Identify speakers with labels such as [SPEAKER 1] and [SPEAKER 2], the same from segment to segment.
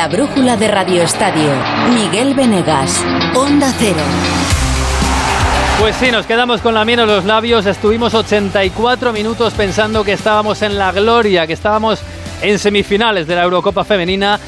[SPEAKER 1] La brújula de Radio Estadio. Miguel Venegas. Onda Cero.
[SPEAKER 2] Pues sí, nos quedamos con la miel en los labios. Estuvimos 84 minutos pensando que estábamos en la gloria, que estábamos en semifinales de la Eurocopa Femenina.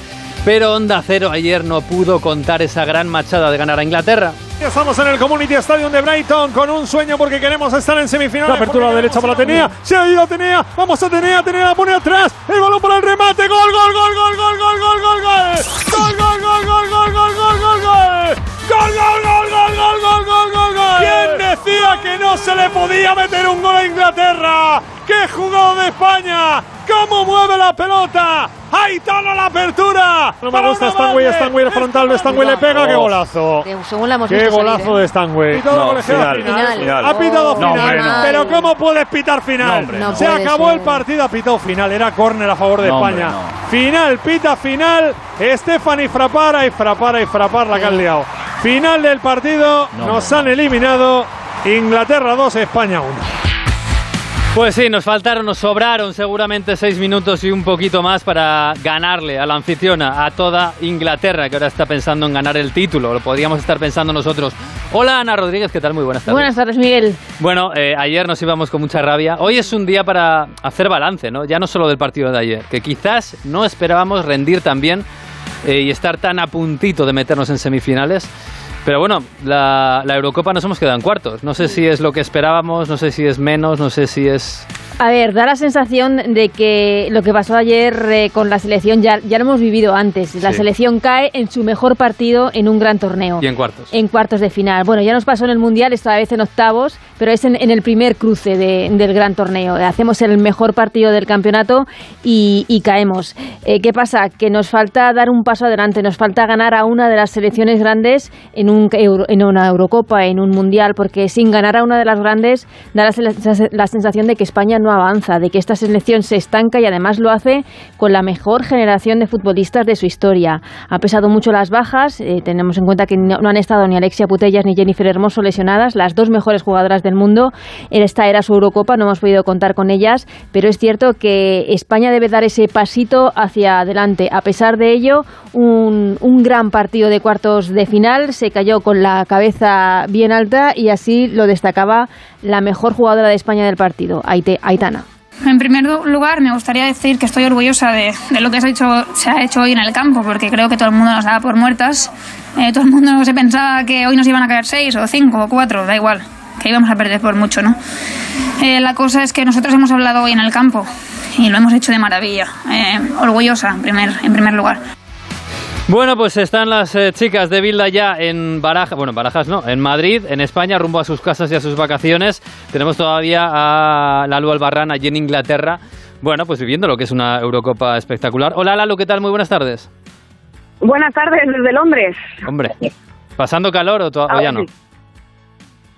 [SPEAKER 2] Pero Onda Cero ayer no pudo contar esa gran machada de ganar a Inglaterra.
[SPEAKER 3] Estamos en el Community Stadium de Brighton con un sueño porque queremos estar en semifinales. La apertura la derecha para Atenea. Se ha ido Atenea. Vamos a Atenea. Atenea la pone atrás. El balón para el remate. Gol, gol, gol, gol, gol, gol, gol, gol, gol. Gol, gol, gol, gol, gol, gol, gol, gol, gol. Gol, gol, gol, gol, gol, gol, gol, gol, gol. ¿Quién decía que no se le podía meter un gol a Inglaterra? ¡Qué jugado de España! ¿Cómo mueve la pelota? ¡Ahí está la apertura! No me gusta Stanway, Stanway el frontal de Stanway le pega, qué golazo.
[SPEAKER 4] Según la hemos
[SPEAKER 3] Qué
[SPEAKER 4] visto
[SPEAKER 3] golazo
[SPEAKER 4] salir, ¿eh?
[SPEAKER 3] de Stanway.
[SPEAKER 5] No, final, final.
[SPEAKER 3] Ha pitado
[SPEAKER 5] No,
[SPEAKER 3] final.
[SPEAKER 5] hombre, no.
[SPEAKER 3] Pero ¿cómo puedes pitar final?
[SPEAKER 5] No, hombre,
[SPEAKER 4] no.
[SPEAKER 3] Se acabó
[SPEAKER 4] ser.
[SPEAKER 3] el partido, ha pitado final. Era córner a favor de
[SPEAKER 5] No, hombre,
[SPEAKER 3] España.
[SPEAKER 5] no.
[SPEAKER 3] Final, pita final. Stephanie Frapara y Frapara y Frapar la que han liado. Final del partido.
[SPEAKER 5] No,
[SPEAKER 3] Nos
[SPEAKER 5] hombre,
[SPEAKER 3] han eliminado. Inglaterra 2, España 1.
[SPEAKER 2] Pues sí, nos faltaron, nos sobraron seguramente seis minutos y un poquito más para ganarle a la anfitriona, a toda Inglaterra, que ahora está pensando en ganar el título. Lo podríamos estar pensando nosotros. Hola Ana Rodríguez, ¿qué tal? Muy buenas tardes.
[SPEAKER 4] Buenas tardes, Miguel.
[SPEAKER 2] Bueno, eh, ayer nos íbamos con mucha rabia. Hoy es un día para hacer balance, ¿no? Ya no solo del partido de ayer, que quizás no esperábamos rendir tan bien eh, y estar tan a puntito de meternos en semifinales. Pero bueno, la, la Eurocopa nos hemos quedado en cuartos. No sé si es lo que esperábamos, no sé si es menos, no sé si es...
[SPEAKER 4] A ver, da la sensación de que lo que pasó ayer eh, con la selección ya, ya lo hemos vivido antes. La
[SPEAKER 2] Sí.
[SPEAKER 4] selección cae en su mejor partido en un gran torneo.
[SPEAKER 2] Y en cuartos.
[SPEAKER 4] En cuartos de final. Bueno, ya nos pasó en el Mundial, esta vez en octavos, pero es en, en el primer cruce de- del gran torneo. Hacemos el mejor partido del campeonato y, y caemos. Eh, ¿Qué pasa? Que nos falta dar un paso adelante, nos falta ganar a una de las selecciones grandes en, un, Euro- en una Eurocopa, en un Mundial, porque sin ganar a una de las grandes da la, la sensación de que España no avanza, de que esta selección se estanca y además lo hace con la mejor generación de futbolistas de su historia. Ha pesado mucho las bajas, eh, tenemos en cuenta que no, no han estado ni Alexia Putellas ni Jennifer Hermoso lesionadas, las dos mejores jugadoras del mundo. Esta era su Eurocopa, no hemos podido contar con ellas, pero es cierto que España debe dar ese pasito hacia adelante. A pesar de ello, un, un gran partido de cuartos de final se cayó con la cabeza bien alta y así lo destacaba la mejor jugadora de España del partido, Aite-
[SPEAKER 6] En primer lugar, me gustaría decir que estoy orgullosa de, de lo que se ha, hecho, se ha hecho hoy en el campo, porque creo que todo el mundo nos daba por muertas. Eh, todo el mundo se pensaba que hoy nos iban a caer seis o cinco o cuatro, da igual, que íbamos a perder por mucho, ¿no? Eh, la cosa es que nosotros hemos hablado hoy en el campo y lo hemos hecho de maravilla. Eh, orgullosa, en primer, en primer lugar.
[SPEAKER 2] Bueno, pues están las eh, chicas de Bilda ya en Barajas, bueno, en Barajas no, en Madrid, en España, rumbo a sus casas y a sus vacaciones. Tenemos todavía a Lalu Albarrán allí en Inglaterra. Bueno, pues viviendo lo que es una Eurocopa espectacular. Hola Lalu, ¿qué tal? Muy buenas tardes.
[SPEAKER 7] Buenas tardes desde Londres.
[SPEAKER 2] Hombre, ¿pasando calor o, o ya no?
[SPEAKER 7] sí.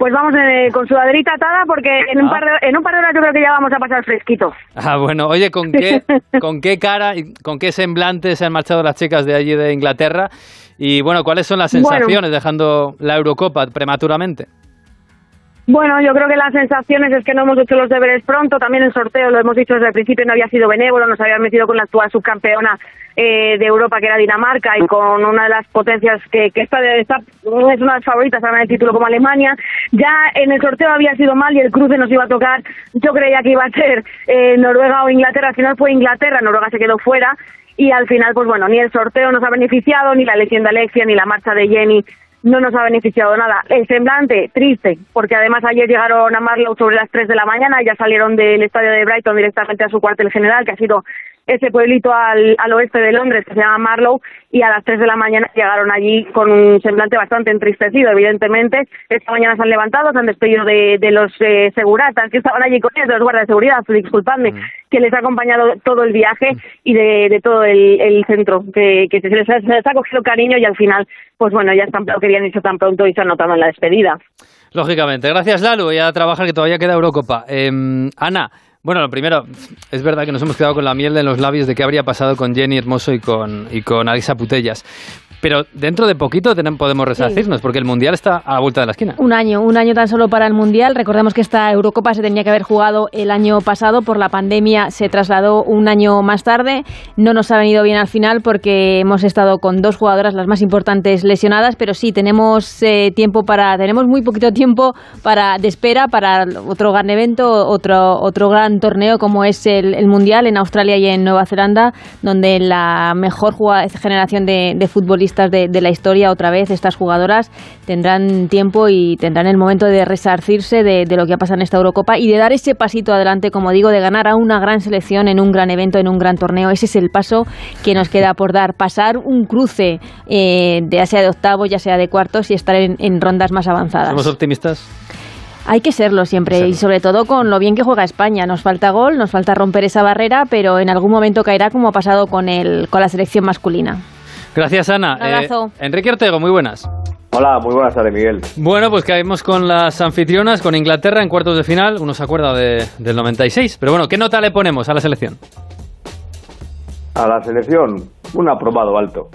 [SPEAKER 7] Pues vamos eh, con sudaderita atada porque en un,
[SPEAKER 2] Ah.
[SPEAKER 7] par de, en un par de horas yo creo que ya vamos a pasar fresquito.
[SPEAKER 2] Ah, bueno, oye, ¿con qué, ¿con qué cara y con qué semblante se han marchado las chicas de allí de Inglaterra? Y bueno, ¿cuáles son las
[SPEAKER 7] Bueno.
[SPEAKER 2] sensaciones dejando la Eurocopa prematuramente?
[SPEAKER 7] Bueno, yo creo que las sensaciones es que no hemos hecho los deberes pronto. También el sorteo, lo hemos dicho desde el principio, no había sido benévolo. Nos habían metido con la actual subcampeona eh, de Europa, que era Dinamarca, y con una de las potencias que, que esta es una de las favoritas a ganar el título como Alemania. Ya en el sorteo había sido mal y el cruce nos iba a tocar. Yo creía que iba a ser eh, Noruega o Inglaterra. Al final fue Inglaterra, Noruega se quedó fuera. Y al final, pues bueno, ni el sorteo nos ha beneficiado, ni la lesión de Alexia, ni la marcha de Jenny no nos ha beneficiado nada. El semblante, triste, porque además ayer llegaron a Marlow sobre las 3 de la mañana, ya salieron del estadio de Brighton directamente a su cuartel general, que ha sido ese pueblito al, al oeste de Londres que se llama Marlow, y a las 3 de la mañana llegaron allí con un semblante bastante entristecido, evidentemente. Esta mañana se han levantado, se han despedido de, de los eh, seguratas que estaban allí con ellos, de los guardias de seguridad, disculpadme, que les ha acompañado todo el viaje y de, de todo el, el centro, que, que se, les ha, se les ha cogido cariño y al final, pues bueno, ya están, querían irse tan pronto y se han notado en la despedida.
[SPEAKER 2] Lógicamente. Gracias, Lalu. Y a trabajar, que todavía queda Eurocopa. Eh, Ana, bueno, lo primero, es verdad que nos hemos quedado con la miel en los labios de qué habría pasado con Jenny Hermoso y con, y con Alisa Putellas. Pero dentro de poquito podemos resarcirnos, porque el Mundial está a la vuelta de la esquina.
[SPEAKER 4] Un año, un año tan solo para el Mundial. Recordemos que esta Eurocopa se tenía que haber jugado el año pasado, por la pandemia se trasladó un año más tarde. No nos ha venido bien al final porque hemos estado con dos jugadoras, las más importantes, lesionadas, pero sí, tenemos eh, tiempo para, tenemos muy poquito tiempo para, de espera para otro gran evento, otro, otro gran torneo como es el, Mundial en Australia y en Nueva Zelanda, donde la mejor generación de futbolistas de, la historia otra vez, estas jugadoras tendrán tiempo y tendrán el momento de resarcirse de, lo que ha pasado en esta Eurocopa y de dar ese pasito adelante, como digo, de ganar a una gran selección en un gran evento, en un gran torneo. Ese es el paso que nos queda por dar, pasar un cruce, eh, ya sea de octavos, ya sea de cuartos y estar en, rondas más avanzadas.
[SPEAKER 2] ¿Somos optimistas?
[SPEAKER 4] Hay que serlo siempre y sobre todo con lo bien que juega España. Nos falta gol, nos falta romper esa barrera, pero en algún momento caerá como ha pasado con, el, con la selección masculina.
[SPEAKER 2] Gracias, Ana.
[SPEAKER 4] Eh,
[SPEAKER 2] Enrique Ortego, muy buenas.
[SPEAKER 5] Hola, muy buenas tardes, Miguel.
[SPEAKER 2] Bueno, pues caemos con las anfitrionas, con Inglaterra en cuartos de final. Uno se acuerda de, del 96. Pero bueno, ¿qué nota le ponemos a la selección?
[SPEAKER 5] A la selección, un aprobado alto.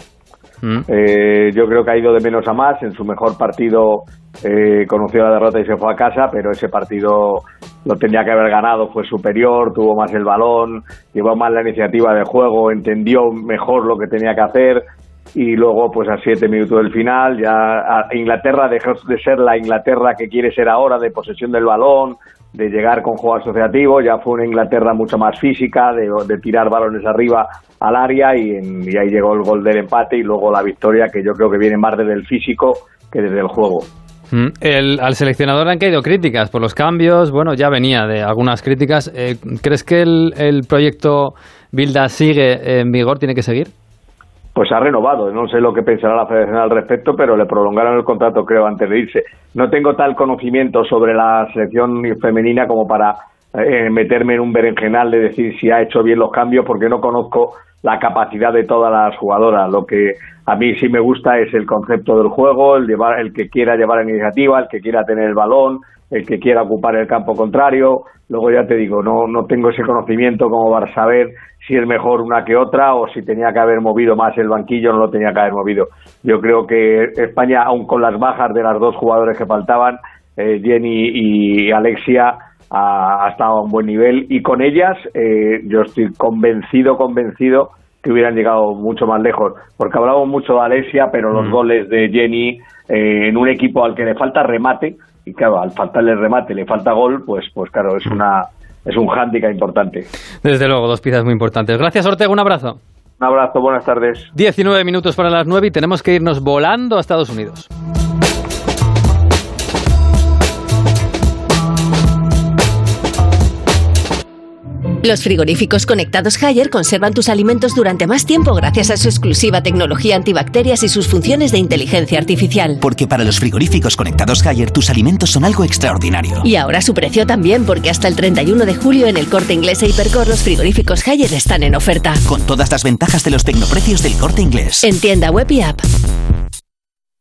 [SPEAKER 5] Mm. Eh, yo creo que ha ido de menos a más. En su mejor partido eh, conoció la derrota y se fue a casa, pero ese partido lo tenía que haber ganado, fue superior, tuvo más el balón, llevó más la iniciativa de juego, entendió mejor lo que tenía que hacer y luego pues a siete minutos del final ya Inglaterra dejó de ser la Inglaterra que quiere ser ahora de posesión del balón de llegar con juego asociativo ya fue una Inglaterra mucho más física de, tirar balones arriba al área y, y, ahí llegó el gol del empate y luego la victoria que yo creo que viene más desde el físico que desde el juego
[SPEAKER 2] mm, el, al seleccionador han caído críticas por los cambios. Bueno, ya venía de algunas críticas. Eh, ¿Crees que el, el proyecto Bilda sigue en vigor? ¿Tiene que seguir?
[SPEAKER 5] Pues ha renovado. No sé lo que pensará la Federación al respecto, pero le prolongaron el contrato, creo, antes de irse. No tengo tal conocimiento sobre la selección femenina como para eh, meterme en un berenjenal de decir si ha hecho bien los cambios, porque no conozco la capacidad de todas las jugadoras. Lo que a mí sí me gusta es el concepto del juego, el, llevar, el que quiera llevar la iniciativa, el que quiera tener el balón, el que quiera ocupar el campo contrario. Luego ya te digo, no, no tengo ese conocimiento como para saber si es mejor una que otra o si tenía que haber movido más el banquillo no lo tenía que haber movido. Yo creo que España, aun con las bajas de las dos jugadores que faltaban, eh, Jenny y Alexia, ha, estado a un buen nivel y con ellas eh, yo estoy convencido, convencido que hubieran llegado mucho más lejos, porque hablamos mucho de Alexia, pero los mm. goles de Jenny eh, en un equipo al que le falta remate, y claro, al faltarle remate le falta gol, pues, pues claro, es una es un hándicap importante.
[SPEAKER 2] Desde luego, dos piezas muy importantes. Gracias, Ortega, un abrazo.
[SPEAKER 5] Un abrazo, buenas tardes.
[SPEAKER 2] 19 minutos para las 9 y tenemos que irnos volando a Estados Unidos.
[SPEAKER 1] Los frigoríficos conectados Haier conservan tus alimentos durante más tiempo gracias a su exclusiva tecnología antibacterias y sus funciones de inteligencia artificial.
[SPEAKER 8] Porque para los frigoríficos conectados Haier tus alimentos son algo extraordinario.
[SPEAKER 1] Y ahora su precio también, porque hasta el 31 de julio en el corte inglés e Hipercor los frigoríficos Haier están en oferta.
[SPEAKER 8] Con todas las ventajas de los tecnoprecios del corte inglés.
[SPEAKER 1] En tienda web y app.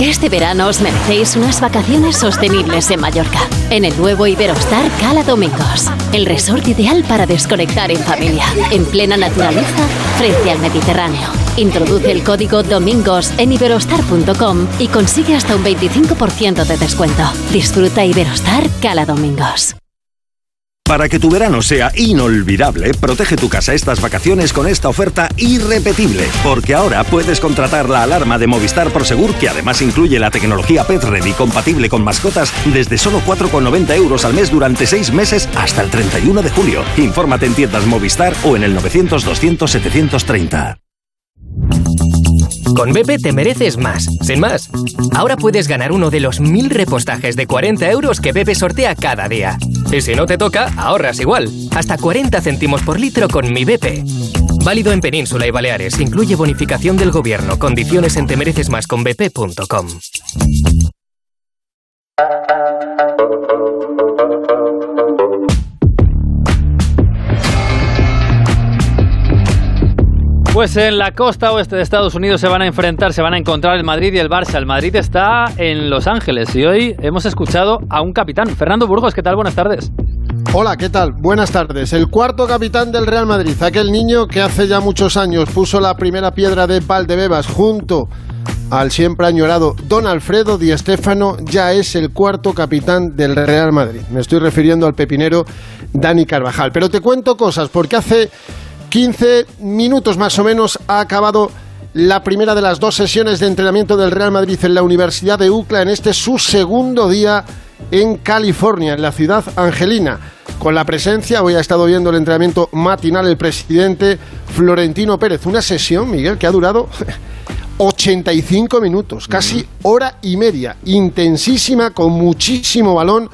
[SPEAKER 1] Este verano os merecéis unas vacaciones sostenibles en Mallorca, en el nuevo Iberostar Cala Domingos, el resort ideal para desconectar en familia, en plena naturaleza, frente al Mediterráneo. Introduce el código DOMINGOS en iberostar.com y consigue hasta un 25% de descuento. Disfruta Iberostar Cala Domingos.
[SPEAKER 9] Para que tu verano sea inolvidable, protege tu casa estas vacaciones con esta oferta irrepetible, porque ahora puedes contratar la alarma de Movistar Prosegur que además incluye la tecnología Pet Ready compatible con mascotas desde solo 4,90 euros al mes durante 6 meses hasta el 31 de julio. Infórmate en tiendas Movistar o en el 900 200 730.
[SPEAKER 10] Con BP te mereces más, sin más. Ahora puedes ganar uno de los mil repostajes de 40 euros que BP sortea cada día. Y si no te toca, ahorras igual. Hasta 40 céntimos por litro con mi BP. Válido en Península y Baleares. Incluye bonificación del gobierno. Condiciones en temerecesmasconbp.com.
[SPEAKER 2] Pues en la costa oeste de Estados Unidos se van a enfrentar, se van a encontrar el Madrid y el Barça. El Madrid está en Los Ángeles y hoy hemos escuchado a un capitán, Fernando Burgos. ¿Qué tal? Buenas tardes.
[SPEAKER 11] Hola, ¿qué tal? Buenas tardes. El cuarto capitán del Real Madrid, aquel niño que hace ya muchos años puso la primera piedra de Valdebebas junto al siempre añorado Don Alfredo Di Stéfano, ya es el cuarto capitán del Real Madrid. Me estoy refiriendo al pepinero Dani Carvajal. Pero te cuento cosas, porque hace 15 minutos más o menos ha acabado la primera de las dos sesiones de entrenamiento del Real Madrid en la Universidad de UCLA en este su segundo día en California, en la ciudad angelina. Con la presencia, hoy ha estado viendo el entrenamiento matinal el presidente Florentino Pérez. Una sesión, Miguel, que ha durado 85 minutos, casi hora y media, intensísima, con muchísimo balón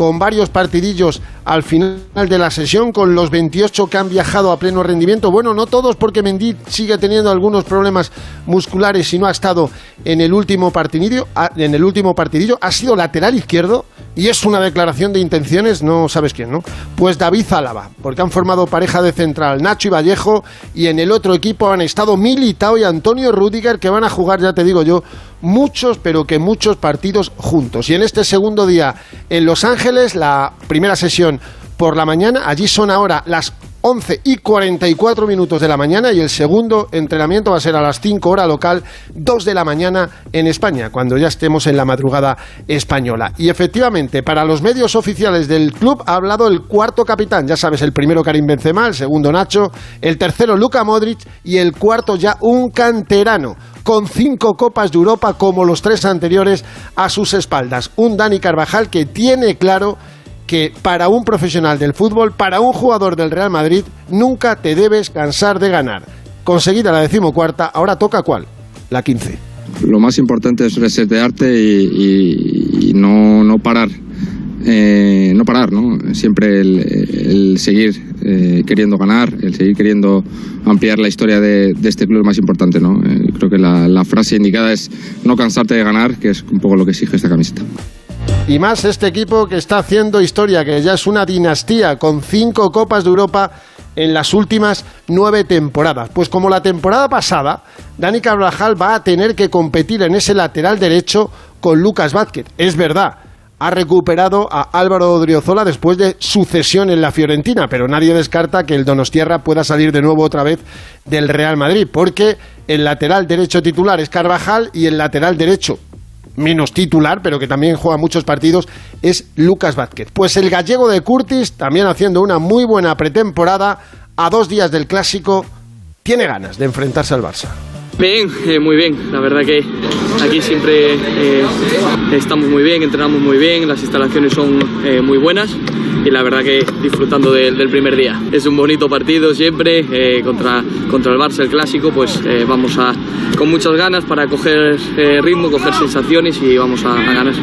[SPEAKER 11] con varios partidillos al final de la sesión, con los 28 que han viajado a pleno rendimiento. Bueno, no todos, porque Mendy sigue teniendo algunos problemas musculares y no ha estado en el último partidillo. En el último partidillo ha sido lateral izquierdo y es una declaración de intenciones, no sabes quién, ¿no? Pues David Zálava, porque han formado pareja de central Nacho y Vallejo y en el otro equipo han estado Militao y Antonio Rudiger que van a jugar, ya te digo yo, muchos, pero que muchos partidos juntos. Y en este segundo día en Los Ángeles, la primera sesión por la mañana, allí son ahora las 11 y 44 minutos de la mañana y el segundo entrenamiento va a ser a las 5 hora local, 2 de la mañana en España, cuando ya estemos en la madrugada española. Y efectivamente, para los medios oficiales del club ha hablado el cuarto capitán, ya sabes, el primero Karim Benzema, el segundo Nacho, el tercero Luka Modric y el cuarto ya un canterano con cinco copas de Europa como los tres anteriores a sus espaldas. Un Dani Carvajal que tiene claro que para un profesional del fútbol, para un jugador del Real Madrid, nunca te debes cansar de ganar. Conseguida la decimocuarta, ahora toca cuál? La quince.
[SPEAKER 12] Lo más importante es resetearte y, no, no parar. Eh, no parar, ¿no? Siempre el, seguir eh, queriendo ganar, el seguir queriendo ampliar la historia de, este club es más importante, ¿no? Eh, creo que la frase indicada es no cansarte de ganar, que es un poco lo que exige esta camiseta.
[SPEAKER 11] Y más este equipo que está haciendo historia, que ya es una dinastía con cinco Copas de Europa en las últimas nueve temporadas. Pues como la temporada pasada, Dani Carvajal va a tener que competir en ese lateral derecho con Lucas Vázquez. Es verdad, ha recuperado a Álvaro Odriozola después de su cesión en la Fiorentina, pero nadie descarta que el Donostierra pueda salir de nuevo otra vez del Real Madrid, porque el lateral derecho titular es Carvajal y el lateral derecho menos titular, pero que también juega muchos partidos, es Lucas Vázquez. Pues el gallego de Curtis, también haciendo una muy buena pretemporada, a dos días del clásico, tiene ganas de enfrentarse al Barça.
[SPEAKER 13] Bien, eh, muy bien. La verdad que aquí siempre eh, estamos muy bien, entrenamos muy bien, las instalaciones son eh, muy buenas y la verdad que disfrutando del primer día. Es un bonito partido siempre contra, contra el Barça, el clásico, pues vamos a, con muchas ganas para coger ritmo, coger sensaciones y vamos a, a ganar.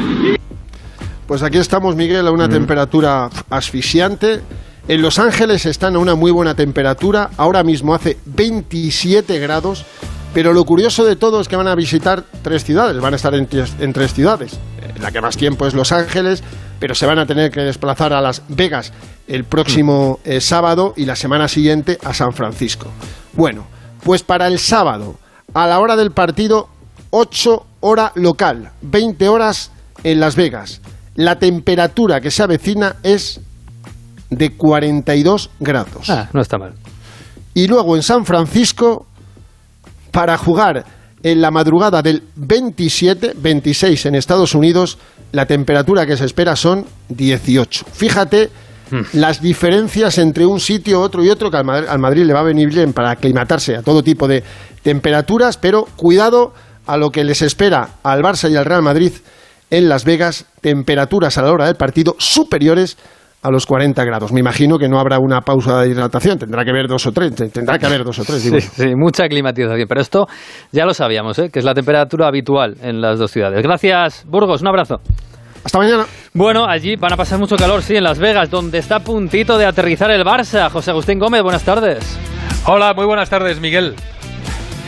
[SPEAKER 11] Pues aquí estamos, Miguel, a una temperatura asfixiante. En Los Ángeles están a una muy buena temperatura. Ahora mismo hace 27 grados. Pero lo curioso de todo es que van a visitar tres ciudades, van a estar en, tres ciudades. Eh, la que más tiempo es Los Ángeles, pero se van a tener que desplazar a Las Vegas el próximo eh, sábado y la semana siguiente a San Francisco. Bueno, pues para el sábado, a la hora del partido, 8 hora local, 20 horas en Las Vegas. La temperatura que se avecina es de 42 grados.
[SPEAKER 2] Ah, no está mal.
[SPEAKER 11] Y luego en San Francisco para jugar en la madrugada del 27, 26 en Estados Unidos, la temperatura que se espera son 18. Fíjate hmm. las diferencias entre un sitio, otro y otro, que al Madrid, al Madrid le va a venir bien para aclimatarse a todo tipo de temperaturas, pero cuidado a lo que les espera al Barça y al Real Madrid en Las Vegas, temperaturas a la hora del partido superiores a los 40 grados. Me imagino que no habrá una pausa de hidratación, tendrá que haber dos o tres, tendrá que haber dos o tres.
[SPEAKER 2] Sí, sí, mucha climatización, pero esto ya lo sabíamos, ¿eh? que es la temperatura habitual en las dos ciudades. Gracias, Burgos, un abrazo.
[SPEAKER 11] Hasta mañana.
[SPEAKER 2] Bueno, allí van a pasar mucho calor, sí, en Las Vegas, donde está a puntito de aterrizar el Barça. José Agustín Gómez, buenas tardes.
[SPEAKER 14] Hola, muy buenas tardes, Miguel.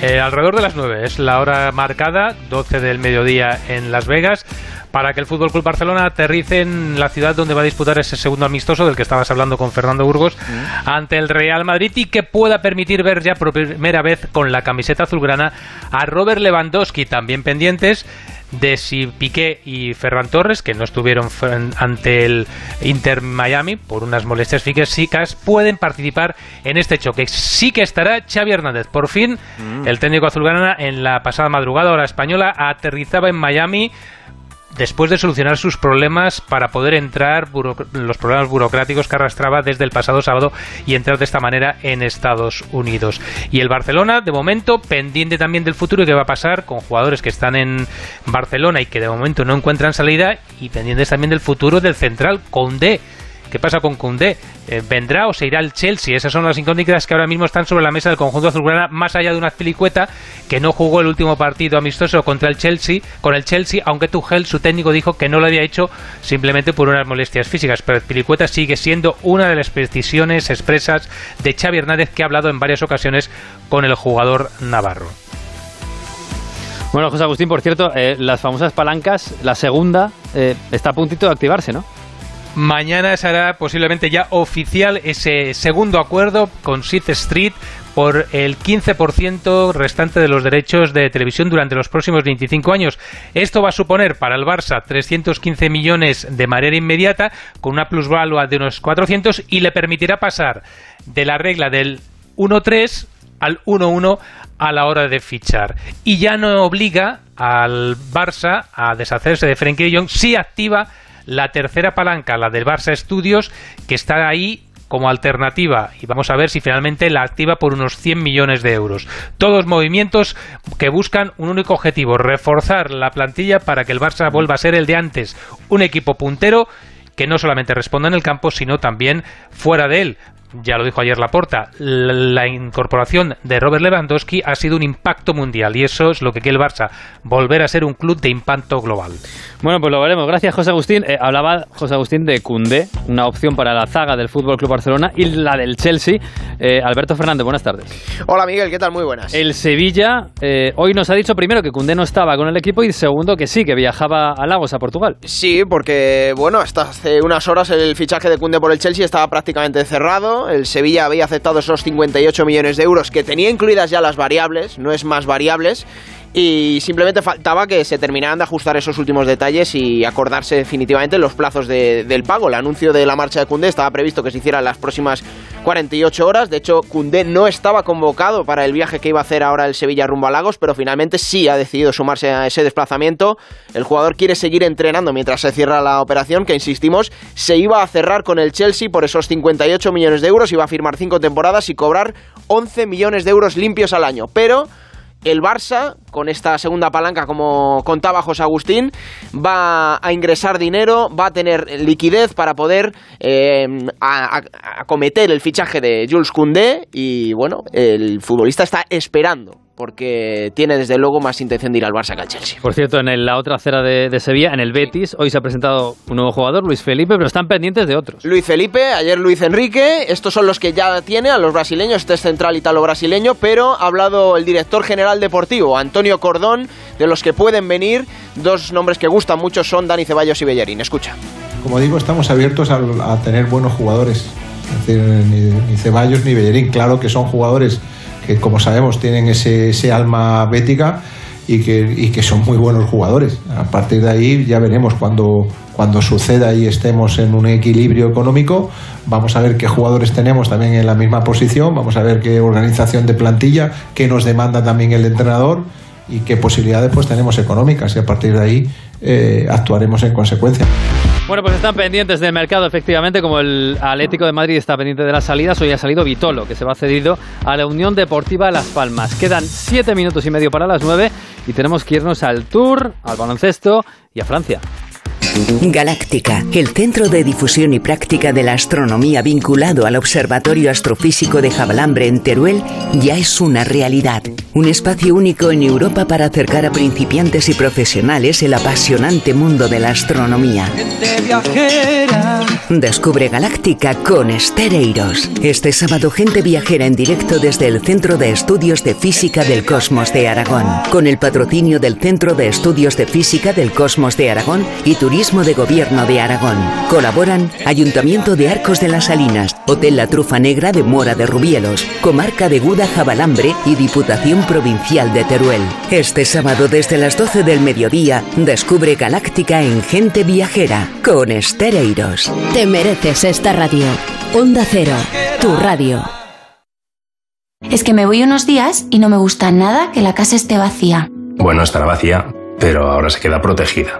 [SPEAKER 14] Eh, alrededor de las 9 es la hora marcada, 12 del mediodía en Las Vegas para que el Fútbol Club Barcelona aterrice en la ciudad donde va a disputar ese segundo amistoso del que estabas hablando con Fernando Burgos mm. ante el Real Madrid y que pueda permitir ver ya por primera vez con la camiseta azulgrana a Robert Lewandowski también pendientes de si Piqué y Ferran Torres, que no estuvieron ante el Inter Miami por unas molestias físicas, pueden participar en este choque. Sí que estará Xavi Hernández. Por fin, mm. el técnico azulgrana en la pasada madrugada, hora española, aterrizaba en Miami después de solucionar sus problemas para poder entrar, los problemas burocráticos que arrastraba desde el pasado sábado y entrar de esta manera en Estados Unidos. Y el Barcelona, de momento, pendiente también del futuro y qué va a pasar con jugadores que están en Barcelona y que de momento no encuentran salida y pendientes también del futuro del central Condé ¿Qué pasa con Koundé? Eh, ¿Vendrá o se irá al Chelsea? Esas son las incógnitas que ahora mismo están sobre la mesa del conjunto azulgrana, más allá de una filicueta que no jugó el último partido amistoso contra el Chelsea, con el Chelsea, aunque Tuchel, su técnico, dijo que no lo había hecho simplemente por unas molestias físicas. Pero Pilicueta sigue siendo una de las precisiones expresas de Xavi Hernández, que ha hablado en varias ocasiones con el jugador navarro.
[SPEAKER 2] Bueno, José Agustín, por cierto, eh, las famosas palancas, la segunda eh, está a puntito de activarse, ¿no?
[SPEAKER 14] Mañana será posiblemente ya oficial ese segundo acuerdo con Sith Street por el 15% restante de los derechos de televisión durante los próximos 25 años. Esto va a suponer para el Barça 315 millones de manera inmediata, con una plusvalua de unos 400 y le permitirá pasar de la regla del 1-3 al 1-1 a la hora de fichar. Y ya no obliga al Barça a deshacerse de Frenkie de Jong si activa la tercera palanca, la del Barça Estudios, que está ahí como alternativa. Y vamos a ver si finalmente la activa por unos 100 millones de euros. Todos movimientos que buscan un único objetivo, reforzar la plantilla para que el Barça vuelva a ser el de antes, un equipo puntero que no solamente responda en el campo, sino también fuera de él ya lo dijo ayer Laporta, la incorporación de Robert Lewandowski ha sido un impacto mundial y eso es lo que quiere el Barça, volver a ser un club de impacto global.
[SPEAKER 2] Bueno, pues lo veremos. Gracias, José Agustín. Eh, hablaba José Agustín de Cundé, una opción para la zaga del Fútbol Club Barcelona y la del Chelsea. Eh, Alberto Fernández, buenas tardes.
[SPEAKER 15] Hola, Miguel, ¿qué tal? Muy buenas.
[SPEAKER 2] El Sevilla eh, hoy nos ha dicho primero que Cundé no estaba con el equipo y segundo que sí, que viajaba a Lagos, a Portugal.
[SPEAKER 15] Sí, porque, bueno, hasta hace unas horas el fichaje de Cundé por el Chelsea estaba prácticamente cerrado el Sevilla había aceptado esos 58 millones de euros que tenía incluidas ya las variables, no es más variables, y simplemente faltaba que se terminaran de ajustar esos últimos detalles y acordarse definitivamente los plazos del pago. El anuncio de la marcha de Cundé estaba previsto que se hiciera en las próximas 48 horas. De hecho, Cundé no estaba convocado para el viaje que iba a hacer ahora el Sevilla rumbo a Lagos, pero finalmente sí ha decidido sumarse a ese desplazamiento. El jugador quiere seguir entrenando mientras se cierra la operación, que insistimos, se iba a cerrar con el Chelsea por esos 58 millones de euros, iba a firmar 5 temporadas y cobrar 11 millones de euros limpios al año. Pero el Barça, con esta segunda palanca, como contaba José Agustín, va a ingresar dinero, va a tener liquidez para poder eh, acometer el fichaje de Jules Koundé y bueno, el futbolista está esperando porque tiene desde luego más intención de ir al Barça que al Chelsea.
[SPEAKER 2] Por cierto, en la otra acera de, Sevilla, en el Betis, hoy se ha presentado un nuevo jugador, Luis Felipe, pero están pendientes de otros.
[SPEAKER 15] Luis Felipe, ayer Luis Enrique, estos son los que ya tiene a los brasileños, este es central italo-brasileño, pero ha hablado el director general deportivo, Antonio Cordón, de los que pueden venir, dos nombres que gustan mucho son Dani Ceballos y Bellerín. Escucha.
[SPEAKER 16] Como digo, estamos abiertos a, tener buenos jugadores. Ni, Ceballos ni Bellerín, claro que son jugadores que como sabemos tienen ese, alma bética y que, son muy buenos jugadores. A partir de ahí ya veremos cuando, cuando suceda y estemos en un equilibrio económico, vamos a ver qué jugadores tenemos también en la misma posición, vamos a ver qué organización de plantilla, qué nos demanda también el entrenador y qué posibilidades pues tenemos económicas y a partir de ahí eh, actuaremos en consecuencia.
[SPEAKER 2] Bueno, pues están pendientes del mercado, efectivamente, como el Atlético de Madrid está pendiente de las salidas, hoy ha salido Vitolo, que se va cedido a la Unión Deportiva Las Palmas. Quedan siete minutos y medio para las nueve y tenemos que irnos al Tour, al baloncesto y a Francia.
[SPEAKER 17] Galáctica, el centro de difusión y práctica de la astronomía vinculado al Observatorio Astrofísico de Jabalambre en Teruel, ya es una realidad. Un espacio único en Europa para acercar a principiantes y profesionales el apasionante mundo de la astronomía. Descubre Galáctica con Estereiros. Este sábado, gente viajera en directo desde el Centro de Estudios de Física del Cosmos de Aragón, con el patrocinio del Centro de Estudios de Física del Cosmos de Aragón y Turismo de Gobierno de Aragón. Colaboran Ayuntamiento de Arcos de las Salinas, Hotel La Trufa Negra de Mora de Rubielos, Comarca de Guda Jabalambre y Diputación Provincial de Teruel. Este sábado desde las 12 del mediodía, descubre Galáctica en Gente Viajera con Estereiros.
[SPEAKER 1] Te mereces esta radio. Onda Cero, tu radio.
[SPEAKER 18] Es que me voy unos días y no me gusta nada que la casa esté vacía.
[SPEAKER 19] Bueno, estará vacía, pero ahora se queda protegida.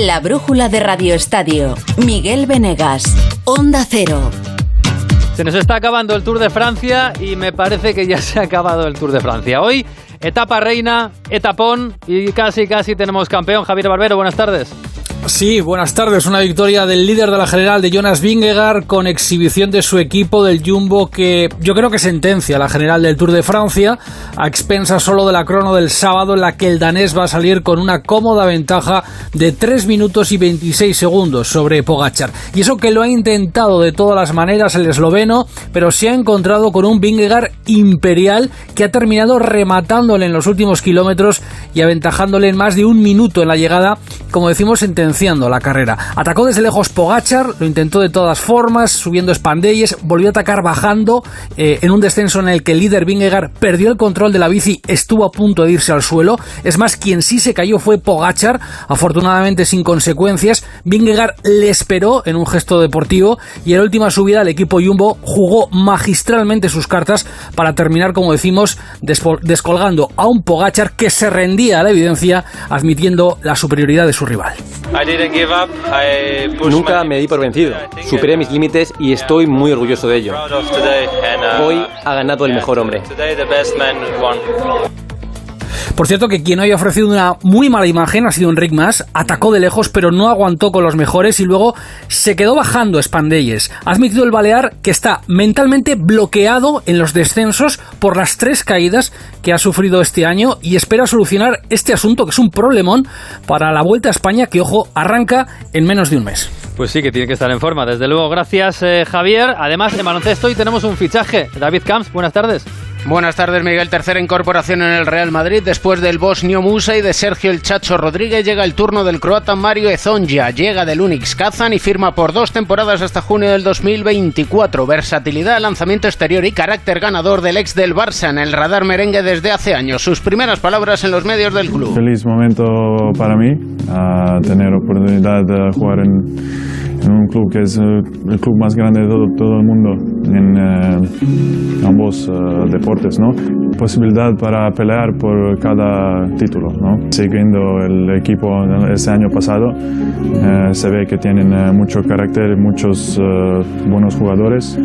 [SPEAKER 1] La brújula de Radio Estadio. Miguel Venegas. Onda Cero.
[SPEAKER 2] Se nos está acabando el Tour de Francia y me parece que ya se ha acabado el Tour de Francia. Hoy, etapa reina, etapón y casi, casi tenemos campeón. Javier Barbero, buenas tardes.
[SPEAKER 20] Sí, buenas tardes. Una victoria del líder de la general de Jonas Vingegaard con exhibición de su equipo del Jumbo que yo creo que sentencia la general del Tour de Francia a expensas solo de la crono del sábado en la que el danés va a salir con una cómoda ventaja de 3 minutos y 26 segundos sobre Pogachar. Y eso que lo ha intentado de todas las maneras el esloveno, pero se ha encontrado con un Vingegaard imperial que ha terminado rematándole en los últimos kilómetros y aventajándole en más de un minuto en la llegada, como decimos, la carrera. Atacó desde lejos Pogachar, lo intentó de todas formas, subiendo espandelles, volvió a atacar bajando eh, en un descenso en el que el líder Vingegaard perdió el control de la bici, estuvo a punto de irse al suelo. Es más, quien sí se cayó fue Pogachar, afortunadamente sin consecuencias. Vingegaard le esperó en un gesto deportivo y en la última subida el equipo Jumbo jugó magistralmente sus cartas para terminar, como decimos, descolgando a un Pogachar que se rendía a la evidencia, admitiendo la superioridad de su rival.
[SPEAKER 21] Nunca me di por vencido. Superé mis límites y estoy muy orgulloso de ello. Hoy ha ganado el mejor hombre.
[SPEAKER 20] Por cierto, que quien hoy ha ofrecido una muy mala imagen ha sido Enric Mas. Atacó de lejos, pero no aguantó con los mejores y luego se quedó bajando Spandelles. Ha admitido el Balear que está mentalmente bloqueado en los descensos por las tres caídas que ha sufrido este año y espera solucionar este asunto, que es un problemón para la Vuelta a España, que, ojo, arranca en menos de un mes.
[SPEAKER 2] Pues sí, que tiene que estar en forma, desde luego. Gracias, eh, Javier. Además, en baloncesto hoy tenemos un fichaje. David Camps, buenas tardes.
[SPEAKER 22] Buenas tardes, Miguel. Tercera incorporación en el Real Madrid. Después del bosnio Musa y de Sergio El Chacho Rodríguez, llega el turno del croata Mario Ezonja. Llega del Unix Kazan y firma por dos temporadas hasta junio del 2024. Versatilidad, lanzamiento exterior y carácter ganador del ex del Barça en el radar merengue desde hace años. Sus primeras palabras en los medios del club.
[SPEAKER 23] Feliz momento para mí, tener oportunidad de jugar en un club que es eh, el club más grande de todo, todo el mundo en eh, ambos eh, deportes, ¿no? Posibilidad para pelear por cada título, ¿no? Siguiendo el equipo ese año pasado, eh, se ve que tienen eh, mucho carácter, muchos eh, buenos jugadores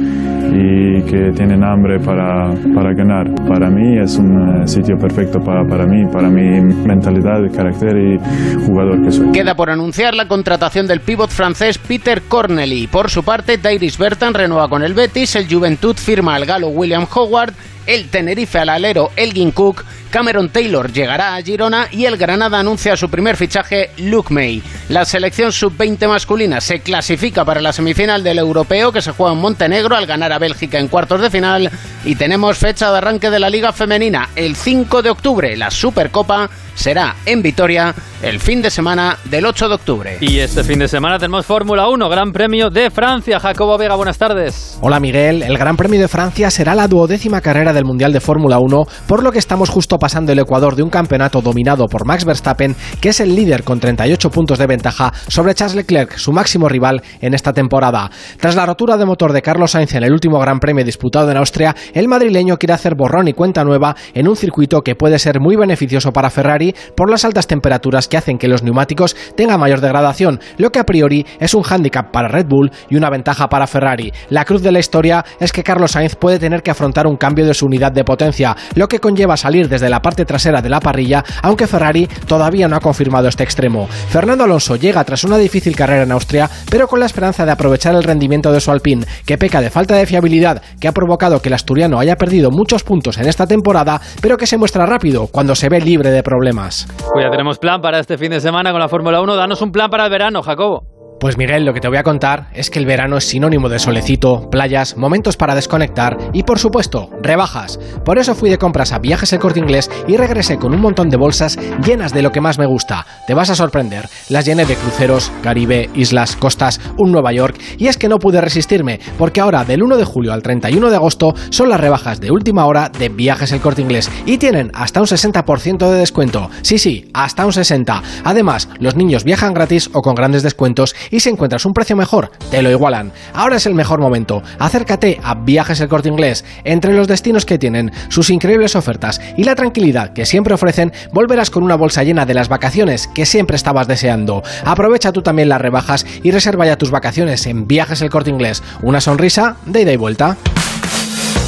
[SPEAKER 23] y que tienen hambre para, para ganar. Para mí es un eh, sitio perfecto para, para mí, para mi mentalidad, carácter y jugador que soy.
[SPEAKER 22] Queda por anunciar la contratación del pívot francés Peter Cornely. Por su parte, Tyrese Bertan renueva con el Betis, el Juventud firma al galo William Howard, el Tenerife al alero Elgin Cook, Cameron Taylor llegará a Girona y el Granada anuncia su primer fichaje, Luke May. La selección sub-20 masculina se clasifica para la semifinal del europeo que se juega en Montenegro al ganar a Bélgica en cuartos de final Y tenemos fecha de arranque de la Liga Femenina el 5 de octubre. La Supercopa será en Vitoria el fin de semana del 8 de octubre.
[SPEAKER 2] Y este fin de semana tenemos Fórmula 1, Gran Premio de Francia. Jacobo Vega, buenas tardes.
[SPEAKER 24] Hola Miguel, el Gran Premio de Francia será la duodécima carrera del Mundial de Fórmula 1, por lo que estamos justo pasando el Ecuador de un campeonato dominado por Max Verstappen, que es el líder con 38 puntos de ventaja sobre Charles Leclerc, su máximo rival en esta temporada. Tras la rotura de motor de Carlos Sainz en el último Gran Premio disputado en Austria, el madrileño quiere hacer borrón y cuenta nueva en un circuito que puede ser muy beneficioso para Ferrari por las altas temperaturas que hacen que los neumáticos tengan mayor degradación, lo que a priori es un hándicap para Red Bull y una ventaja para Ferrari. La cruz de la historia es que Carlos Sainz puede tener que afrontar un cambio de su unidad de potencia, lo que conlleva salir desde la parte trasera de la parrilla, aunque Ferrari todavía no ha confirmado este extremo. Fernando Alonso llega tras una difícil carrera en Austria, pero con la esperanza de aprovechar el rendimiento de su Alpine, que peca de falta de fiabilidad, que ha provocado que el asturiano haya perdido muchos puntos en esta temporada, pero que se muestra rápido cuando se ve libre de problemas.
[SPEAKER 2] Pues ya tenemos plan para este fin de semana con la Fórmula 1. Danos un plan para el verano, Jacobo.
[SPEAKER 24] Pues Miguel, lo que te voy a contar es que el verano es sinónimo de solecito, playas, momentos para desconectar y por supuesto, rebajas. Por eso fui de compras a Viajes El Corte Inglés y regresé con un montón de bolsas llenas de lo que más me gusta. Te vas a sorprender. Las llené de cruceros, Caribe, islas, costas, un Nueva York y es que no pude resistirme porque ahora del 1 de julio al 31 de agosto son las rebajas de última hora de Viajes El Corte Inglés y tienen hasta un 60% de descuento. Sí, sí, hasta un 60. Además, los niños viajan gratis o con grandes descuentos y si encuentras un precio mejor, te lo igualan. Ahora es el mejor momento. Acércate a Viajes el Corte Inglés. Entre los destinos que tienen, sus increíbles ofertas y la tranquilidad que siempre ofrecen, volverás con una bolsa llena de las vacaciones que siempre estabas deseando. Aprovecha tú también las rebajas y reserva ya tus vacaciones en Viajes el Corte Inglés. Una sonrisa de ida y vuelta.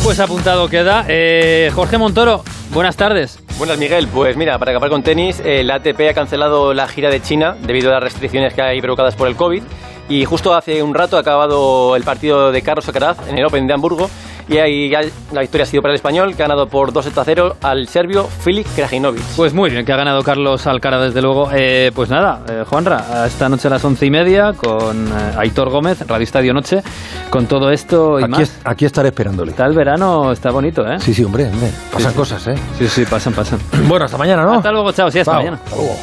[SPEAKER 2] Pues apuntado queda. Eh, Jorge Montoro, buenas tardes.
[SPEAKER 21] Buenas, Miguel. Pues mira, para acabar con tenis, el ATP ha cancelado la gira de China debido a las restricciones que hay provocadas por el COVID. Y justo hace un rato ha acabado el partido de Carlos Alcaraz en el Open de Hamburgo. Y ahí ya la victoria ha sido para el español, que ha ganado por 2 a 0 al serbio Filip Krajinovic.
[SPEAKER 2] Pues muy bien, que ha ganado Carlos Alcaraz, desde luego. Eh, pues nada, eh, Juanra, esta noche a las once y media con eh, Aitor Gómez, Radio Estadio Noche, con todo esto y
[SPEAKER 25] Aquí,
[SPEAKER 2] más.
[SPEAKER 25] es- aquí estaré esperándole.
[SPEAKER 2] Está el verano, está bonito, ¿eh?
[SPEAKER 25] Sí, sí, hombre, hombre. Pasan
[SPEAKER 2] Sí.
[SPEAKER 25] cosas, ¿eh?
[SPEAKER 2] Sí, sí, pasan, pasan.
[SPEAKER 25] Bueno, hasta mañana, ¿no?
[SPEAKER 2] Hasta luego, chao, sí, hasta
[SPEAKER 25] Chao,
[SPEAKER 2] mañana.
[SPEAKER 25] hasta luego.